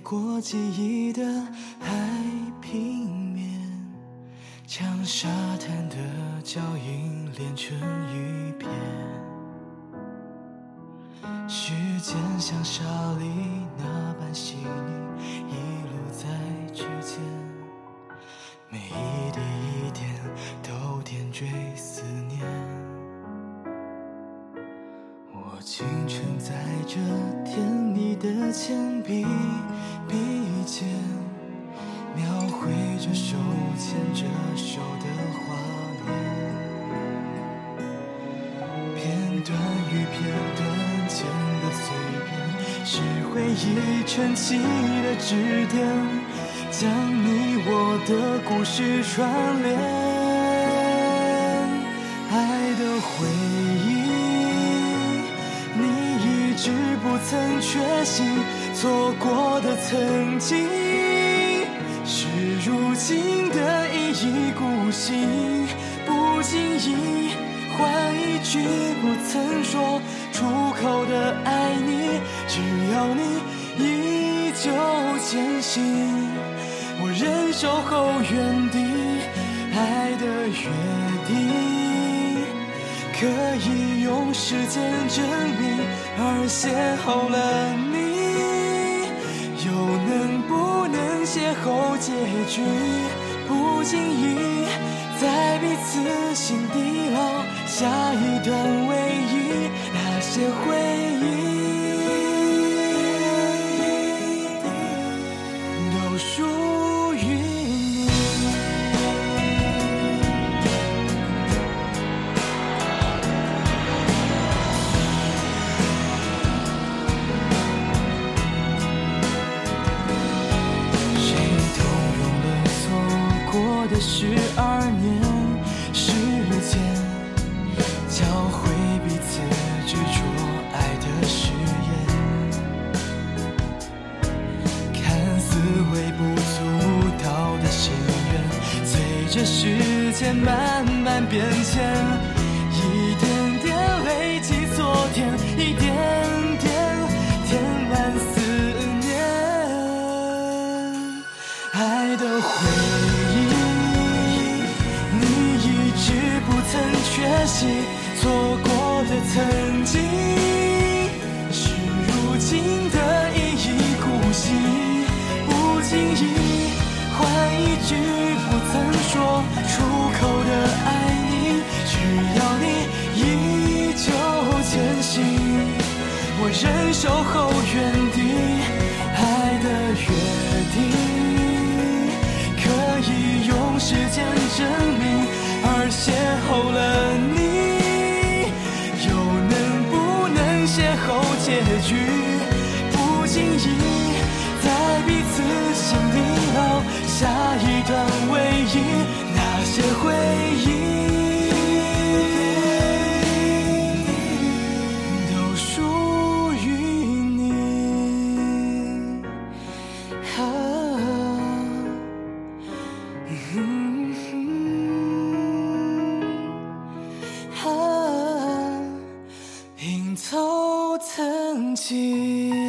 过记忆的海平面，将沙滩的脚印连成一片。时间像沙粒那般细腻，一路在指尖，每一滴一点都点缀思念。我轻承载着甜蜜的铅笔段与片段间的碎片，是回忆撑起的支点，将你我的故事串联。爱的回忆。你一直不曾缺席，错过的曾经，是如今的一意孤行。不经意换一句不曾爱你，只要你依旧坚信，我仍守候原地，爱的约定。可以用时间证明，而邂逅了你，又能不能邂逅结局？不经意在彼此心底烙下一段唯一，那些回的十二年时间，教会彼此执着爱的誓言。看似微不足道的心愿，随着时间慢慢变迁，一点点累积昨天，一点点起错过的曾经，是如今的一意孤行。不经意换一句不曾说出口的爱你，需要你依旧前行。我仍守候原地，爱的约定可以用时间证明，而邂逅了。曾经。